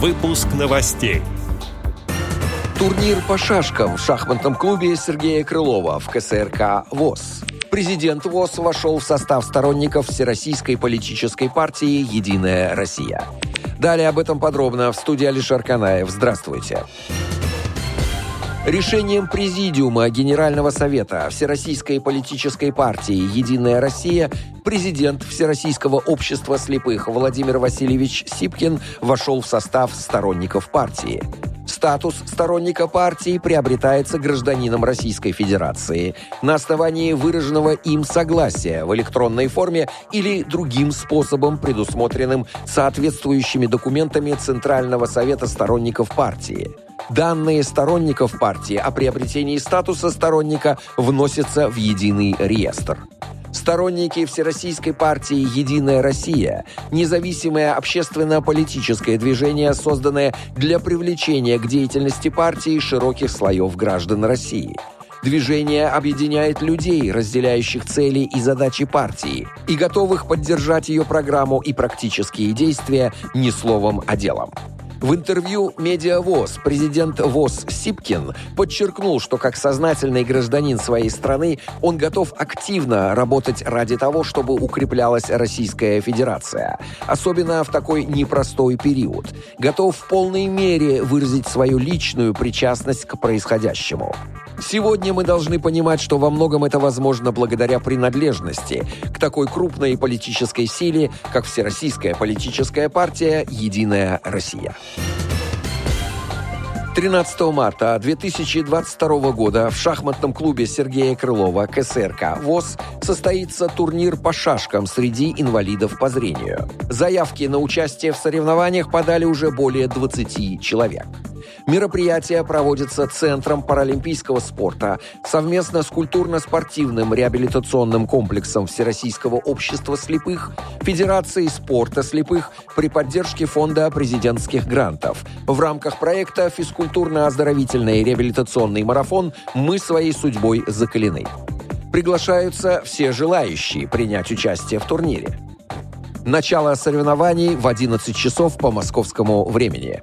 Выпуск новостей. Турнир по шашкам в шахматном клубе Сергея Крылова в КСРК ВОЗ. Президент ВОЗ вошел в состав сторонников Всероссийской политической партии «Единая Россия». Далее об этом подробно в студии Алишер Канаев. Здравствуйте. Решением Президиума Генерального Совета Всероссийской политической партии «Единая Россия» президент Всероссийского общества слепых Владимир Васильевич Сипкин вошел в состав сторонников партии. Статус сторонника партии приобретается гражданином Российской Федерации на основании выраженного им согласия в электронной форме или другим способом, предусмотренным соответствующими документами Центрального совета сторонников партии. Данные сторонников партии о приобретении статуса сторонника вносятся в единый реестр. Сторонники Всероссийской партии «Единая Россия» – независимое общественно-политическое движение, созданное для привлечения к деятельности партии широких слоев граждан России. Движение объединяет людей, разделяющих цели и задачи партии, и готовых поддержать ее программу и практические действия не словом, а делом. В интервью «Медиавоз» президент ВОЗ Сипкин подчеркнул, что как сознательный гражданин своей страны он готов активно работать ради того, чтобы укреплялась Российская Федерация, особенно в такой непростой период. Готов в полной мере выразить свою личную причастность к происходящему. Сегодня мы должны понимать, что во многом это возможно благодаря принадлежности к такой крупной политической силе, как Всероссийская политическая партия «Единая Россия». 13 марта 2022 года в шахматном клубе Сергея Крылова КСРК ВОЗ состоится турнир по шашкам среди инвалидов по зрению. Заявки на участие в соревнованиях подали уже более 20 человек. Мероприятие проводится Центром паралимпийского спорта совместно с культурно-спортивным реабилитационным комплексом Всероссийского общества слепых, Федерацией спорта слепых при поддержке Фонда президентских грантов в рамках проекта «Физкультурно-оздоровительный реабилитационный марафон «Мы своей судьбой закалены». Приглашаются все желающие принять участие в турнире. Начало соревнований в 11 часов по московскому времени.